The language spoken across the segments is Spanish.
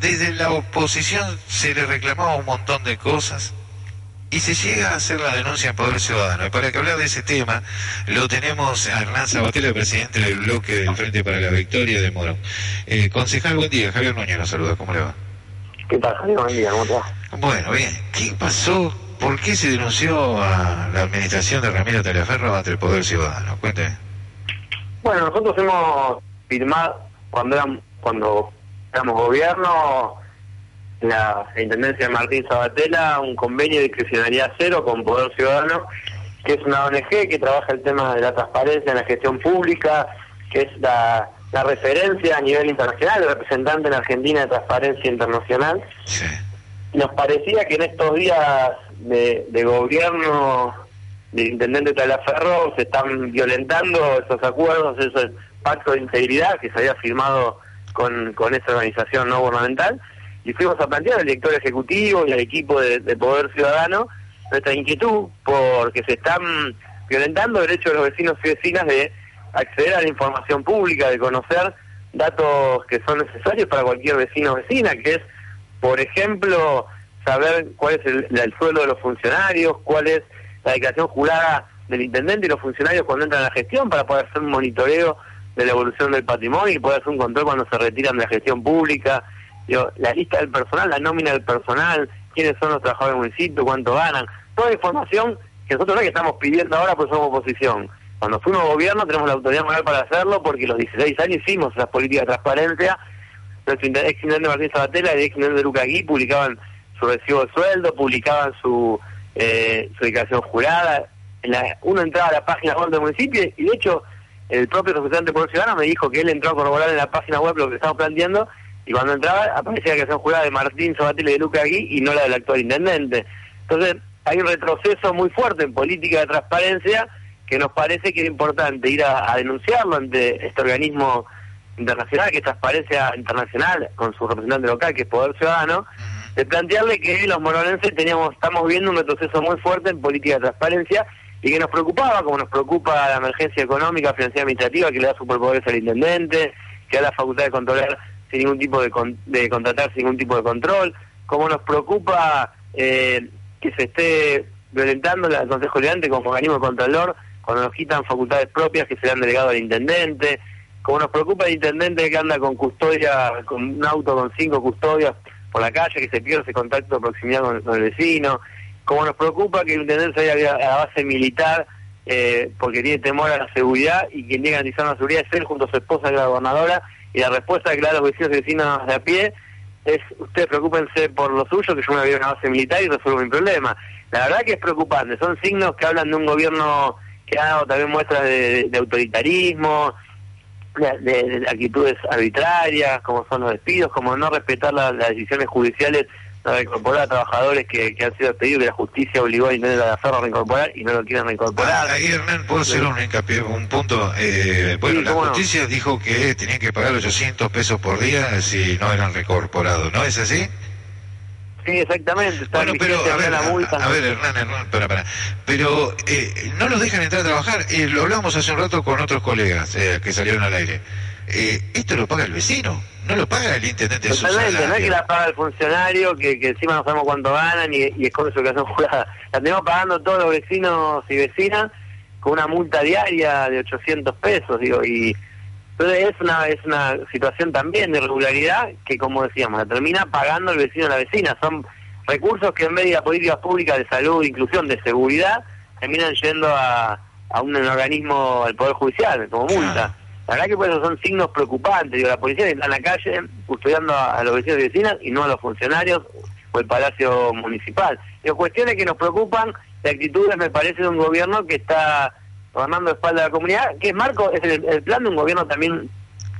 desde la oposición se le reclamaba un montón de cosas y se llega a hacer la denuncia en Poder Ciudadano. Y para que hablar de ese tema, lo tenemos a Hernán Sabatella, presidente del bloque del Frente para la Victoria de Morón. Eh, concejal, buen día. Javier Núñez nos saluda. ¿Cómo le va? ¿Qué tal, Javier? Buen día. ¿Cómo te va? Bueno, bien. ¿Qué pasó? ¿Por qué se denunció a la administración de Ramiro Talaferro ante el Poder Ciudadano? Cuénteme. Bueno, nosotros hemos firmado, cuando éramos, cuando éramos gobierno, la Intendencia de Martín Sabatella un convenio de discrecionalidad cero con Poder Ciudadano, que es una ONG que trabaja el tema de la transparencia en la gestión pública, que es la, referencia a nivel internacional, el representante en Argentina de Transparencia Internacional. Nos parecía que en estos días de, de gobierno del intendente Talaferro se están violentando esos acuerdos, ese pacto de integridad que se había firmado con, con esa organización no gubernamental y fuimos a plantear al director ejecutivo y al equipo de, Poder Ciudadano nuestra inquietud porque se están violentando derechos de los vecinos y vecinas de acceder a la información pública, de conocer datos que son necesarios para cualquier vecino o vecina, que es, por ejemplo, saber cuál es el, el sueldo de los funcionarios, cuál es la declaración jurada del intendente y los funcionarios cuando entran a la gestión para poder hacer un monitoreo de la evolución del patrimonio y poder hacer un control cuando se retiran de la gestión pública la lista del personal, la nómina del personal, quiénes son los trabajadores del municipio, cuánto ganan, toda la información que nosotros no es que estamos pidiendo ahora pues somos oposición. Cuando fuimos gobierno tenemos la autoridad moral para hacerlo porque los 16 años hicimos esas políticas de transparencia. Nuestro ex intendente Martín Sabatella y el ex intendente de Luca Gui publicaban su recibo de sueldo, publicaban su, eh, su declaración jurada. uno entraba a la página web del municipio y de hecho el propio representante por ciudadano me dijo que él entró a corroborar en la página web lo que estamos planteando y cuando entraba aparecía que son juradas de Martín Sabatella y de Luca aquí y no la del actual intendente. Entonces hay un retroceso muy fuerte en política de transparencia que nos parece que es importante ir a, denunciarlo ante este organismo internacional, que es Transparencia Internacional, con su representante local, que es Poder Ciudadano, de plantearle que los moronenses teníamos, estamos viendo un retroceso muy fuerte en política de transparencia y que nos preocupaba, como nos preocupa la emergencia económica, financiera administrativa, que le da superpoderes al intendente, que da la facultad de controlar sin ningún tipo de, de contratar sin ningún tipo de control, como nos preocupa eh, que se esté violentando el Consejo Liberante como organismo de Contralor cuando nos quitan facultades propias que se le han delegado al intendente, como nos preocupa el intendente que anda con custodia, con un auto con cinco custodias por la calle, que se pierde ese contacto de proximidad con, el vecino, como nos preocupa que el intendente se vaya a base militar eh, porque tiene temor a la seguridad y quien tiene que garantizar la seguridad es él junto a su esposa, que es la gobernadora, y la respuesta que le da a los vecinos y vecinas de a pie es, ustedes preocúpense por lo suyo, que yo me voy a una base militar y resuelvo mi problema. La verdad que es preocupante, son signos que hablan de un gobierno que ha dado también muestras de, autoritarismo, de, actitudes arbitrarias, como son los despidos, como no respetar las decisiones judiciales para reincorporar a trabajadores que, han sido despedidos que la justicia obligó a Intendente de la a reincorporar y no lo quieren reincorporar. Ah, ahí Hernán, puedo hacer un hincapié, un punto. Eh, bueno, la justicia dijo que tenían que pagar 800 pesos por día si no eran reincorporados, ¿no es así? Sí, exactamente. bueno, pero a ver, la multa, a, ver, Hernán, Hernán, para, para. Pero eh, no los dejan entrar a trabajar. Eh, lo hablamos hace un rato con otros colegas eh, que salieron al aire. Eh, esto lo paga el vecino, no lo paga el intendente de su no es que la paga el funcionario, que, encima no sabemos cuánto ganan y, y esconde su ocasión jurada. La tenemos pagando todos los vecinos y vecinas con una multa diaria de 800 pesos, digo, y entonces es una, es una situación también de irregularidad que, como decíamos, la termina pagando el vecino o la vecina. Son recursos que en vez de a políticas públicas de salud, inclusión, de seguridad, terminan yendo a, a un organismo del Poder Judicial, como multa. La verdad que pues son signos preocupantes. Digo, la policía está en la calle custodiando a, los vecinos y vecinas y no a los funcionarios o el Palacio Municipal. Digo, cuestiones que nos preocupan de actitudes, me parece, de un gobierno que está tomando espalda a la comunidad, que es Marco, es el, plan de un gobierno también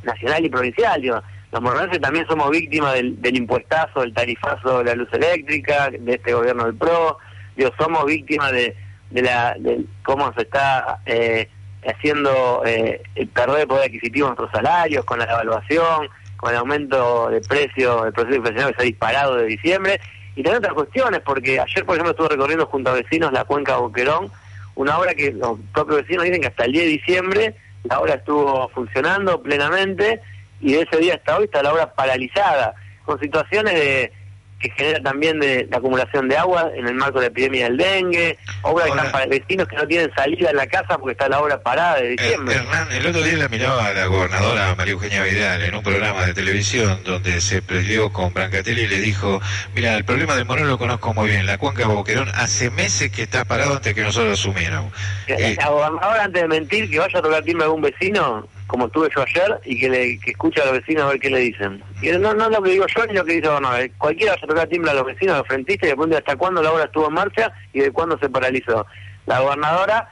nacional y provincial. Digo. Los moronenses también somos víctimas del, del, impuestazo, del tarifazo de la luz eléctrica, de este gobierno del PRO. Digo, somos víctimas de, de, la, de cómo se está... Eh, haciendo eh, perder poder adquisitivo nuestros salarios, con la evaluación, con el aumento de precio del proceso inflacionario que se ha disparado de diciembre, y también otras cuestiones, porque ayer, por ejemplo, estuve recorriendo junto a vecinos la cuenca Boquerón, una obra que los propios vecinos dicen que hasta el 10 de diciembre la obra estuvo funcionando plenamente, y de ese día hasta hoy está la obra paralizada. con situaciones de que genera también de, la acumulación de agua en el marco de la epidemia del dengue, están para vecinos que no tienen salida en la casa porque está la obra parada de diciembre. Hernán, el otro día la miraba a la gobernadora María Eugenia Vidal en un programa de televisión donde se peleó con Brancatelli y le dijo, mira, el problema del Morón lo conozco muy bien, la cuenca Boquerón hace meses que está parado antes que nosotros asumiéramos. Eh, la gobernadora antes de mentir que vaya a tocar timbre a algún vecino, como estuve yo ayer, y que, le, escuche a los vecinos a ver qué le dicen. Y no, no lo que digo yo ni lo que dice no, cualquiera va a tocar timbre a los vecinos, a los frentistas, y le pregunta hasta cuándo la obra estuvo en marcha y de cuándo se paralizó. La gobernadora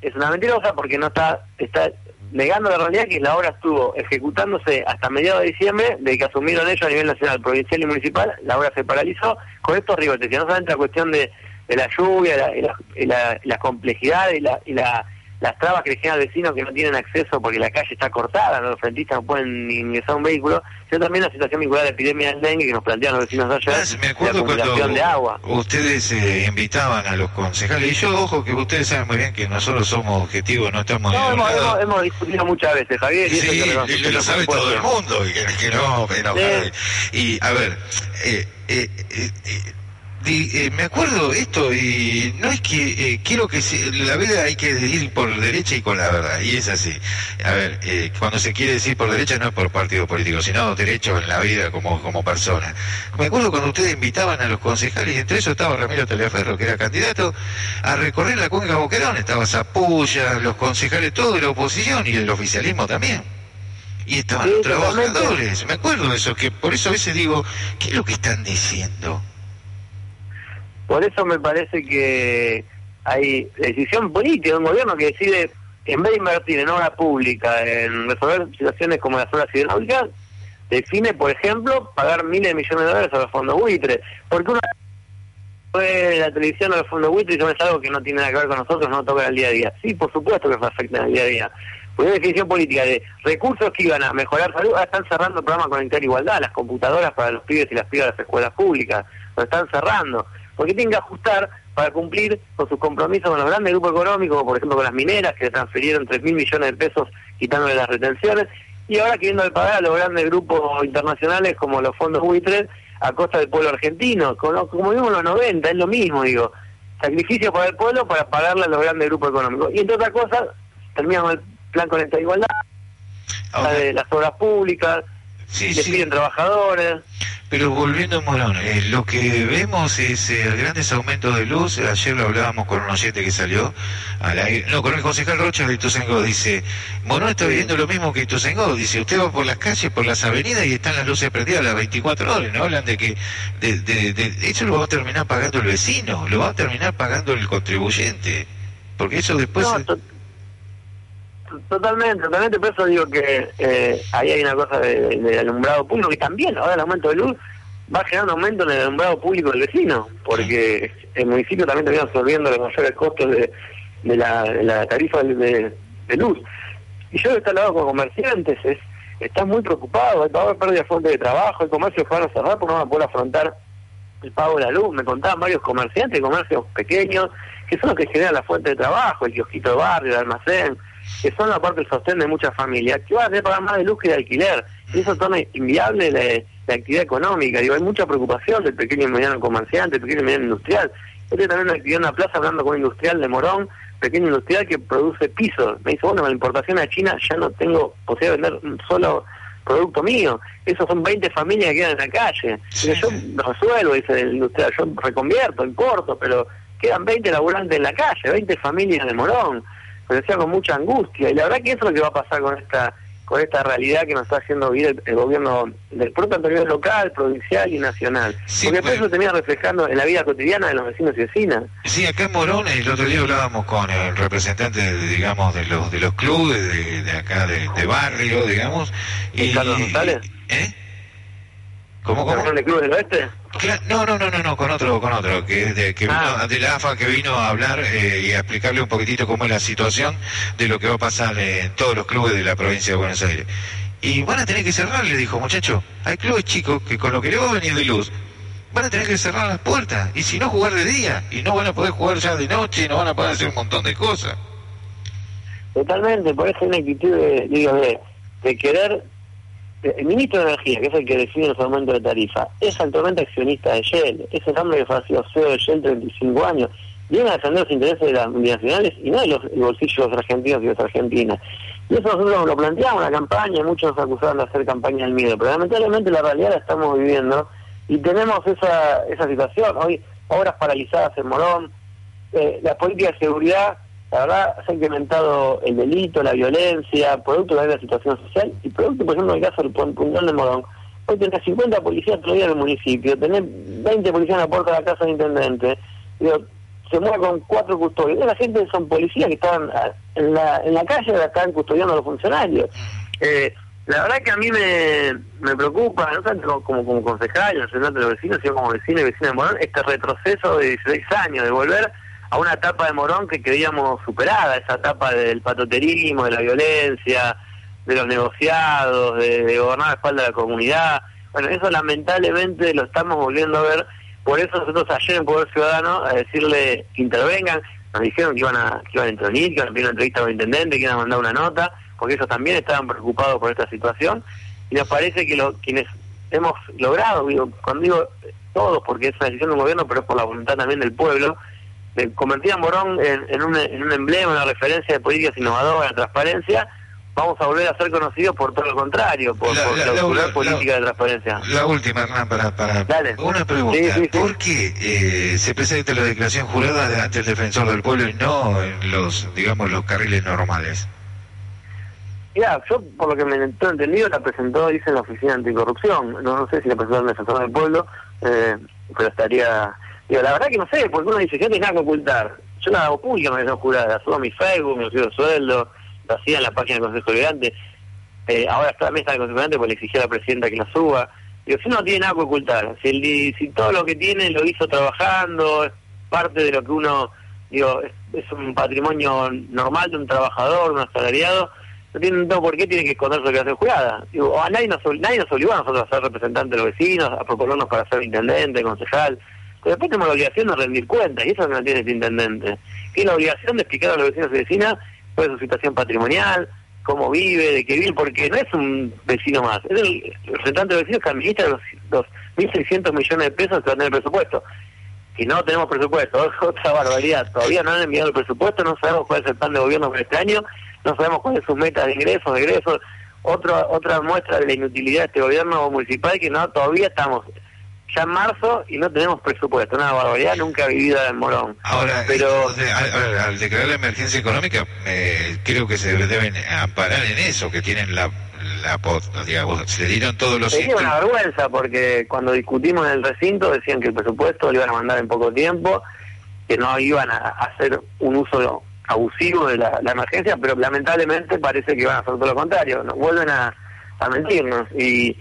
es una mentirosa porque no está, está negando la realidad que la obra estuvo ejecutándose hasta mediados de diciembre, de que asumieron ellos a nivel nacional, provincial y municipal, la obra se paralizó con estos ribotes, que no solamente la cuestión de, de la lluvia, y la, la, la complejidad y la, y la las trabas que le generan al vecino que no tienen acceso porque la calle está cortada, ¿no? los frentistas no pueden ingresar un vehículo, sino también la situación vinculada a la epidemia del dengue que nos plantean los vecinos de allá, ah, me acuerdo cuando de agua. ustedes eh, invitaban a los concejales, y yo, ojo, que ustedes saben muy bien que nosotros somos objetivos, no estamos... No, hemos, hemos, discutido muchas veces, Javier, y sí, eso lo, sabe todo el mundo, y que, no, Y, a ver, eh, eh, eh, me acuerdo esto y no es que eh, quiero que la vida hay que decir por derecha y con la verdad y es así. A ver eh, cuando se quiere decir por derecha no es por partido político sino derecho en la vida como como persona. Me acuerdo cuando ustedes invitaban a los concejales y entre eso estaba Ramiro Teleferro que era candidato a recorrer la cuenca Boquerón. Estaba Zapulla los concejales todos de la oposición y el oficialismo también. Y estaban los trabajadores. Me acuerdo de eso que por eso a veces digo qué es lo que están diciendo por eso me parece que hay decisión política de un gobierno que decide, en vez de invertir en obra pública, en resolver situaciones como las obras hidráulicas, define, por ejemplo, pagar miles de millones de dólares a los fondos buitres. Porque una fue la televisión a los fondos buitres y es algo que no tiene nada que ver con nosotros, no toca el día a día. Sí, por supuesto que afecta el día a día. Pues una definición política de recursos que iban a mejorar salud, ahora están cerrando el programa Conectar Igualdad, las computadoras para los pibes y las pibas de las escuelas públicas, lo están cerrando porque tienen que ajustar para cumplir con sus compromisos con los grandes grupos económicos, como por ejemplo con las mineras, que le transfirieron 3 mil millones de pesos quitándole las retenciones, y ahora queriendo pagar a los grandes grupos internacionales como los fondos buitres a costa del pueblo argentino, como, como vimos en los 90, es lo mismo, digo, sacrificio para el pueblo para pagarle a los grandes grupos económicos. Y entre otras cosas, terminamos el plan con esta igualdad, de las obras públicas, sí, despiden trabajadores. Pero volviendo a Morón, eh, lo que vemos es eh, grandes aumentos de luz. Ayer lo hablábamos con un oyente que salió al aire. No, con el concejal Rocha de Ituzaingó. Dice: Morón está viviendo lo mismo que Ituzaingó. Dice: Usted va por las calles, por las avenidas y están las luces prendidas a las 24 horas. No hablan de que. De, de, eso lo va a terminar pagando el vecino, lo va a terminar pagando el contribuyente. Porque eso después. Totalmente, totalmente, por eso digo que eh, ahí hay una cosa de, alumbrado público, que también ahora el aumento de luz va un aumento en el alumbrado público del vecino, porque el municipio también termina absorbiendo los mayores costos de, de, la, tarifa de, luz. Y yo he hablando con comerciantes, es, están muy preocupados, va a haber pérdida de fuente de trabajo, el comercio van a cerrar porque no van a poder afrontar el pago de la luz. Me contaban varios comerciantes, comercios pequeños, que son los que generan la fuente de trabajo, el kiosquito de barrio, el almacén, que son la parte del sostén de muchas familias, que van a tener que pagar más de luz que de alquiler. Y eso torna inviable la, actividad económica. Digo, hay mucha preocupación del pequeño y mediano comerciante, del pequeño y mediano industrial. Yo también una actividad en una plaza hablando con un industrial de Morón, pequeño industrial que produce pisos. Me dice, bueno, la importación a China ya no tengo posibilidad de vender un solo producto mío. Esos son 20 familias que quedan en la calle. Yo resuelvo, dice el industrial, yo reconvierto, importo, pero quedan 20 laburantes en la calle, 20 familias de Morón pero decía con mucha angustia. Y la verdad que eso es lo que va a pasar con esta con esta realidad que nos está haciendo vivir el, gobierno del propio nivel local, provincial y nacional. Porque después eso termina reflejando en la vida cotidiana de los vecinos y vecinas. Sí, acá en Morón, el otro día hablábamos con el representante, digamos, de los de los clubes de, acá, de, barrio, digamos. Y, Carlos González? ¿Eh? ¿Cómo, cómo? de Clubes del Oeste? No, no, no, no, no, con otro, con otro, que, de, que ah. de la AFA que vino a hablar eh, y a explicarle un poquitito cómo es la situación de lo que va a pasar en todos los clubes de la provincia de Buenos Aires. Y van a tener que cerrar, le dijo, muchacho, hay clubes chicos que con lo que le va a venir de luz, van a tener que cerrar las puertas, y si no jugar de día, y no van a poder jugar ya de noche, no van a poder hacer un montón de cosas. Totalmente, por eso una actitud de, digo, de, de querer el ministro de Energía, que es el que define los aumentos de tarifa, es actualmente accionista de Shell, es el hombre que fue sido CEO de Shell 35 años, viene a defender los intereses de las multinacionales y no de los bolsillos argentinos y de las argentinas. Y eso nosotros lo planteamos en la campaña, muchos nos acusaron de hacer campaña del miedo, pero lamentablemente la realidad la estamos viviendo y tenemos esa, esa situación. Hoy, obras paralizadas en Morón, eh, la política de seguridad, la verdad, se ha incrementado el delito, la violencia, producto de la situación social y producto, por ejemplo, en el caso del puntual de Morón. Hoy tenés 50 policías todavía en el municipio, tenés 20 policías en la puerta de la casa del intendente. Digo, se mueve con cuatro custodios. La gente son policías que estaban ah, en la, en la calle, estaban custodiando a los funcionarios. Eh, la verdad que a mí me, me preocupa, no tanto como, como concejal, representante de los vecinos, sino como vecino y vecina de Morón, este retroceso de 16 años, de volver a una etapa de Morón que creíamos superada, esa etapa del patoterismo, de la violencia, de los negociados, de, de gobernar a la espalda de la comunidad. Bueno, eso lamentablemente lo estamos volviendo a ver por eso nosotros ayer en Poder Ciudadano a decirle que intervengan, nos dijeron que iban a, que iban a intervenir, que iban a pedir una entrevista el intendente, que iban a mandar una nota, porque ellos también estaban preocupados por esta situación, y nos parece que lo, quienes hemos logrado, digo, cuando digo todos, porque es una decisión del gobierno, pero es por la voluntad también del pueblo, de convertir a Morón en, un, en un emblema, una referencia de políticas innovadoras, de transparencia, vamos a volver a ser conocidos por todo lo contrario, por la, política de transparencia. La última, Hernán, para, para una pregunta. ¿Por qué eh, se presenta la declaración jurada ante el defensor del pueblo y no en los, digamos, los carriles normales? Ya, yo por lo que me he entendido la presentó, dice en la Oficina Anticorrupción. No, no sé si la presentó el defensor del pueblo, eh, pero estaría... Digo, la verdad que no sé, porque uno dice, tengo nada que ocultar. Yo la hago pública, me jurada, subo a mi Facebook, me subo sueldo, lo hacía en la página del Consejo Liberante, eh, ahora está en el Consejo Liberante porque le exigió a la presidenta que la suba. Digo, si no tiene nada que ocultar, si, todo lo que tiene lo hizo trabajando, es parte de lo que uno, digo, es, un patrimonio normal de un trabajador, un asalariado, no tiene no, por qué tiene que esconderse lo que hace jugada. Digo, a nadie nos, nadie nos obligó a nosotros a ser representantes de los vecinos, a proponernos para ser intendente, concejal. Después tenemos la obligación de rendir cuentas, y eso es lo que tiene este intendente. Tiene la obligación de explicar a los vecinos y vecinas cuál su situación patrimonial, cómo vive, de qué vive, porque no es un vecino más, es el representante de vecinos que administra los, los 1.600 millones de pesos que van el presupuesto. Y no tenemos presupuesto, otra barbaridad. Todavía no han enviado el presupuesto, no sabemos cuál es el plan de gobierno para este año, no sabemos cuáles son sus metas de ingresos, de egresos. Otra, otra muestra de la inutilidad de este gobierno municipal que no todavía estamos ya en marzo y no tenemos presupuesto, una barbaridad nunca vivida en Morón. Ahora, pero al, declarar la emergencia económica, eh, creo que se deben amparar en eso, que tienen la, la digamos, se dieron todos los... Es una vergüenza porque cuando discutimos en el recinto decían que el presupuesto lo iban a mandar en poco tiempo, que no iban a hacer un uso abusivo de la, emergencia, pero lamentablemente parece que van a hacer todo lo contrario, nos vuelven a, a mentirnos y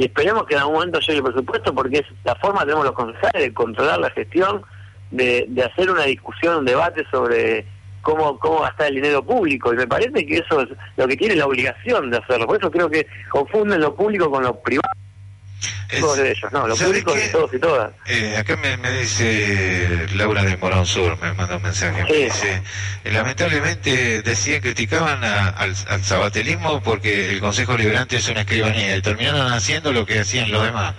y esperemos que en algún momento llegue el presupuesto porque es la forma que tenemos los concejales de controlar la gestión, de, de hacer una discusión, un debate sobre cómo, cómo gastar el dinero público. Y me parece que eso es lo que tiene la obligación de hacerlo. Por eso creo que confunden lo público con lo privado de ellos, no, lo público de todos y todas. Eh, acá me, dice Laura de Morón Sur, me manda un mensaje, me dice, eh, lamentablemente decían, criticaban al, al sabatelismo porque el Consejo Liberante es una escribanía y terminaron haciendo lo que hacían los demás.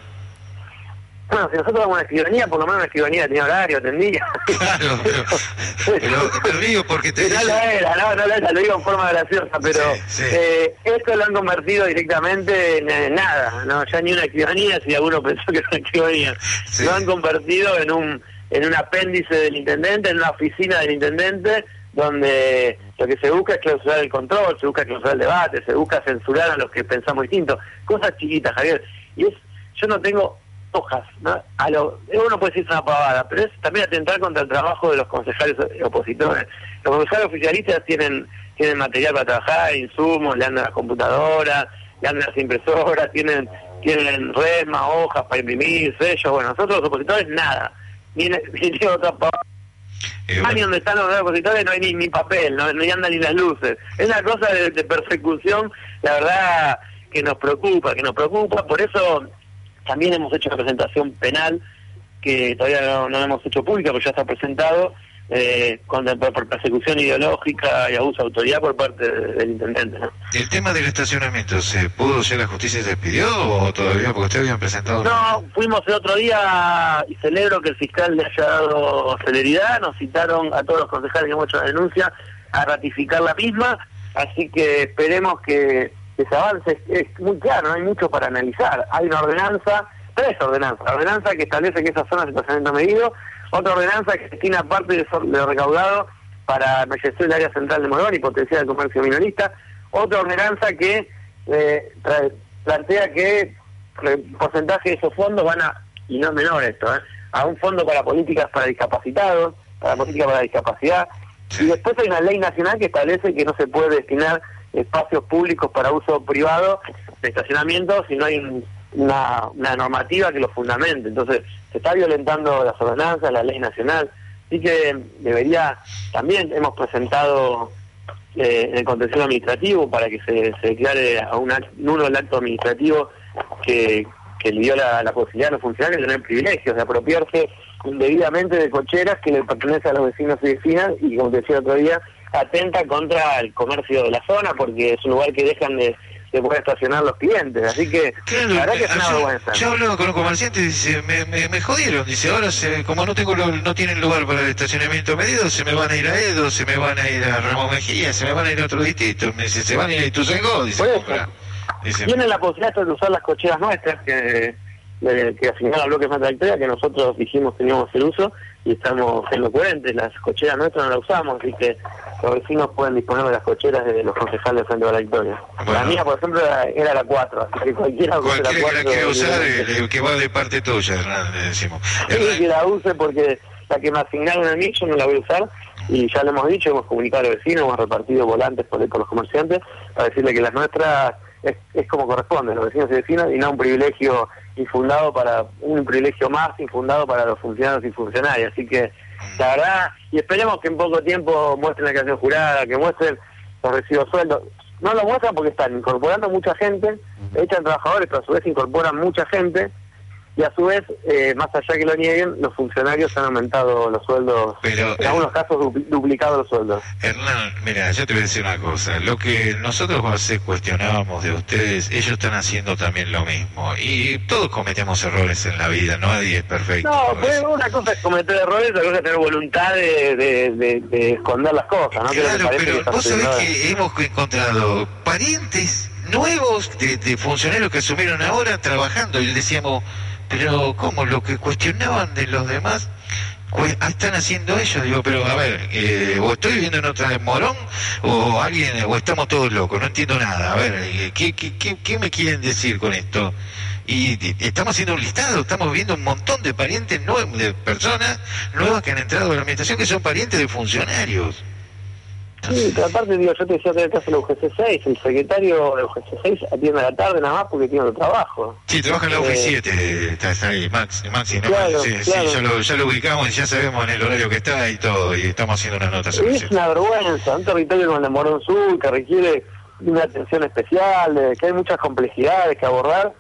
Bueno, si nosotros damos una escribanía, por lo menos una escribanía tenía horario, atendía. Claro, pero, pero, digo porque te... No lo era, no, no lo era, lo digo en forma graciosa, pero Eh, esto lo han convertido directamente en, nada, no ya ni una escribanía, si alguno pensó que era una escribanía. Lo han convertido en un en un apéndice del intendente, en una oficina del intendente, donde lo que se busca es clausurar el control, se busca clausurar el debate, se busca censurar a los que pensamos distinto. Cosas chiquitas, Javier. Y es, yo no tengo hojas. ¿no? A lo, uno puede decir una pavada, pero es también atentar contra el trabajo de los concejales opositores. Los concejales oficialistas tienen tienen material para trabajar, insumos, le andan las computadoras, le andan las impresoras, tienen tienen resma, hojas para imprimir, sellos. Bueno, nosotros los opositores nada. Ni, ni otra pavada. Eh, donde están los opositores no hay ni, ni papel, no, no andan ni las luces. Es una cosa de, de persecución, la verdad, que nos preocupa, que nos preocupa. Por eso también hemos hecho una presentación penal que todavía no, hemos hecho pública, pero ya está presentado, eh, por persecución ideológica y abuso de autoridad por parte del intendente. ¿El tema del estacionamiento se pudo, ya la justicia se despidió o todavía? Porque usted había presentado... No, fuimos el otro día y celebro que el fiscal le haya dado celeridad, nos citaron a todos los concejales que hemos hecho la denuncia a ratificar la misma, así que esperemos que, ese avance es, muy claro, no hay mucho para analizar. Hay una ordenanza, tres ordenanzas, la ordenanza que establece que esa zona de estacionamiento medido, otra ordenanza que destina parte de lo recaudado para embellecer el área central de Morón y potenciar el comercio minorista. Otra ordenanza que eh, plantea que el porcentaje de esos fondos van a, y no es menor esto, eh, a un fondo para políticas para discapacitados, para políticas para discapacidad. Y después hay una ley nacional que establece que no se puede destinar espacios públicos para uso privado de estacionamiento si no hay una, una normativa que lo fundamente. Entonces, se está violentando las ordenanzas, la ley nacional, así que debería, también hemos presentado eh, en el contencioso administrativo para que se, declare a un nulo el acto administrativo que, le dio la, posibilidad a los funcionarios de tener privilegios, de apropiarse indebidamente de cocheras que le pertenecen a los vecinos y vecinas y como decía otro día, atenta contra el comercio de la zona porque es un lugar que dejan de se puede estacionar los clientes. Así que la verdad que es una vergüenza. Yo hablo con los comerciantes y dice, me, me, jodieron. Dice, ahora como no tengo no tienen lugar para el estacionamiento medido, se me van a ir a Edo, se me van a ir a Ramón Mejía, se me van a ir a otro distrito. Me dice, se van a ir a Ituzaingó, dice, dice Tienen la posibilidad de usar las cocheras nuestras que, que asignaron a bloques más trayectoria, que nosotros dijimos teníamos el uso y estamos siendo coherentes. Las cocheras nuestras no las usamos, así que los vecinos pueden disponer de las cocheras de los concejales frente a la victoria. La mía, por ejemplo, era, la 4, así que cualquiera use la 4. que la quiera usar, eh, que va de parte tuya, le decimos. Sí, que la use porque la que me asignaron a mí yo no la voy a usar y ya lo hemos dicho, hemos comunicado a los vecinos, hemos repartido volantes por, por los comerciantes para decirle que las nuestras es, es como corresponde, los vecinos y vecinas, y no un privilegio infundado para, un privilegio más infundado para los funcionarios y funcionarias. Así que, la verdad, y esperemos que en poco tiempo muestren la creación jurada, que muestren los recibos sueldos. No lo muestran porque están incorporando mucha gente, echan trabajadores, pero a su vez incorporan mucha gente y a su vez, eh, más allá que lo nieguen, los funcionarios han aumentado los sueldos, Pero, en algunos casos duplicado los sueldos. Hernán, mira, yo te voy a decir una cosa, lo que nosotros cuestionábamos de ustedes, ellos están haciendo también lo mismo, y todos cometemos errores en la vida, nadie es perfecto. No, pues una cosa es cometer errores, otra cosa es tener voluntad de, esconder las cosas, ¿no? Claro, pero vos sabés que hemos encontrado parientes nuevos de, de funcionarios que asumieron ahora trabajando, y decíamos pero ¿cómo? Lo que cuestionaban de los demás ah, están haciendo ellos, digo, pero a ver, eh, o estoy viviendo en otra Morón, o alguien, o estamos todos locos, no entiendo nada, a ver, eh, ¿qué, qué, qué, me quieren decir con esto? Y, estamos haciendo un listado, estamos viendo un montón de parientes de personas nuevas que han entrado a la administración que son parientes de funcionarios. Sí, pero aparte, digo, yo te decía que el caso de la UGC6, el secretario de la UGC6 atiende a la tarde nada más porque tiene otro trabajo. Sí, trabaja en la UG7, eh, está, ahí, Max, Maxi, ¿no? sí, sí ya, lo, ya lo ubicamos y ya sabemos en el horario que está y todo, y estamos haciendo una nota sobre Es una vergüenza, un territorio como el de Morón Sur que requiere una atención especial, que hay muchas complejidades que abordar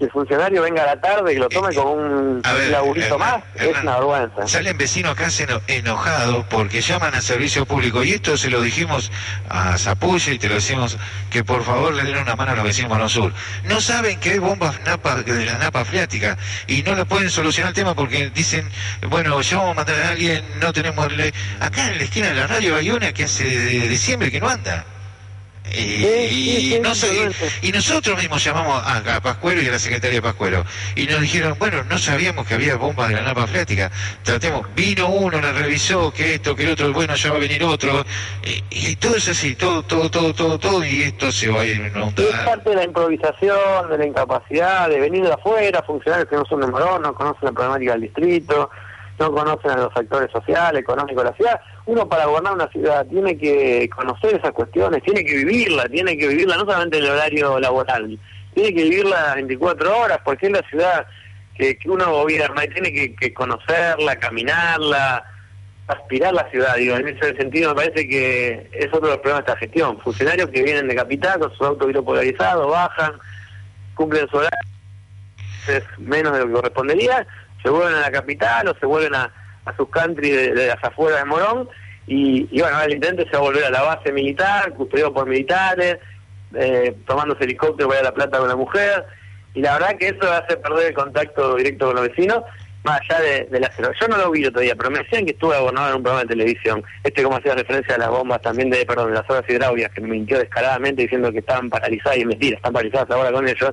que el funcionario venga a la tarde y lo tome como un laburito más, es una vergüenza. Salen vecinos acá enojados porque llaman a servicio público y esto se lo dijimos a Zapulla y te lo decimos que por favor le den una mano a los vecinos de Sur. No saben que hay bombas napa, de la napa freática y no la pueden solucionar el tema porque dicen, bueno, ya vamos a mandar a alguien, no tenemos... ley. Acá en la esquina de la radio hay una que hace de diciembre que no anda. Y, no y nosotros mismos llamamos a, Pascuero y a la Secretaría de Pascuero y nos dijeron, bueno, no sabíamos que había bombas de la napa freática, tratemos, vino uno, la revisó, que esto, que el otro, bueno, ya va a venir otro, y, todo es así, todo, todo, todo, todo, todo, y esto se va a ir Es parte de la improvisación, de la incapacidad, de venir de afuera, funcionarios que no son de Morón, no conocen la problemática del distrito, no conocen a los factores sociales, económicos de la ciudad. Uno para gobernar una ciudad tiene que conocer esas cuestiones, tiene que vivirla, tiene que vivirla no solamente en el horario laboral, tiene que vivirla las 24 horas, porque es la ciudad que, uno gobierna y tiene que, conocerla, caminarla, aspirar la ciudad. Digo, en ese sentido me parece que es otro de los problemas de esta gestión. Funcionarios que vienen de capital con sus autos polarizados, bajan, cumplen su horario, es menos de lo que correspondería, se vuelven a la capital o se vuelven a, a sus country de, de las afueras de Morón, y, bueno, el intento a volver a la base militar, custodiado por militares, eh, tomándose helicóptero para ir a La Plata con la mujer, y la verdad que eso hace perder el contacto directo con los vecinos, más allá de, de la Yo no lo vi todavía, pero me decían que estuve abonado en un programa de televisión, este como hacía referencia a las bombas también de, perdón, de las obras hidráulicas, que me mintió descaradamente diciendo que estaban paralizadas, y mentira, están paralizadas ahora con ellos,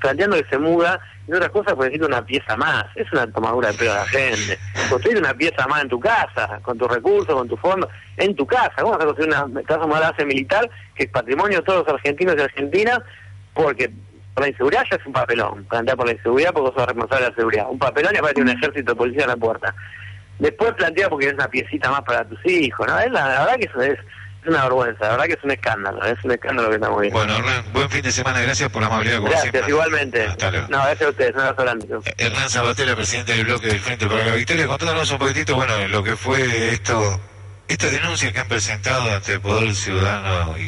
planteando que se muda, y otras cosas pues necesita una pieza más, es una tomadura de pelo de la gente, construir una pieza más en tu casa, con tus recursos, con tus fondos, en tu casa, ¿cómo vas a construir una casa más base militar que es patrimonio de todos los argentinos y argentinas? Porque por la inseguridad ya es un papelón, plantear por la inseguridad porque sos responsable de la seguridad, un papelón y aparte un ejército de policía en la puerta. Después plantea porque es una piecita más para tus hijos, ¿no? Es la, la verdad que eso es es una vergüenza, la verdad que es un escándalo, es un escándalo que estamos viendo. Bueno, Hernán, buen fin de semana, gracias por la amabilidad como Gracias, siempre. igualmente. Hasta luego. No, gracias a ustedes, un abrazo grande. Hernán Sabatella, presidente del bloque del Frente para la Victoria, contándonos un poquitito, bueno, lo que fue esto, esta denuncia que han presentado ante el Poder Ciudadano y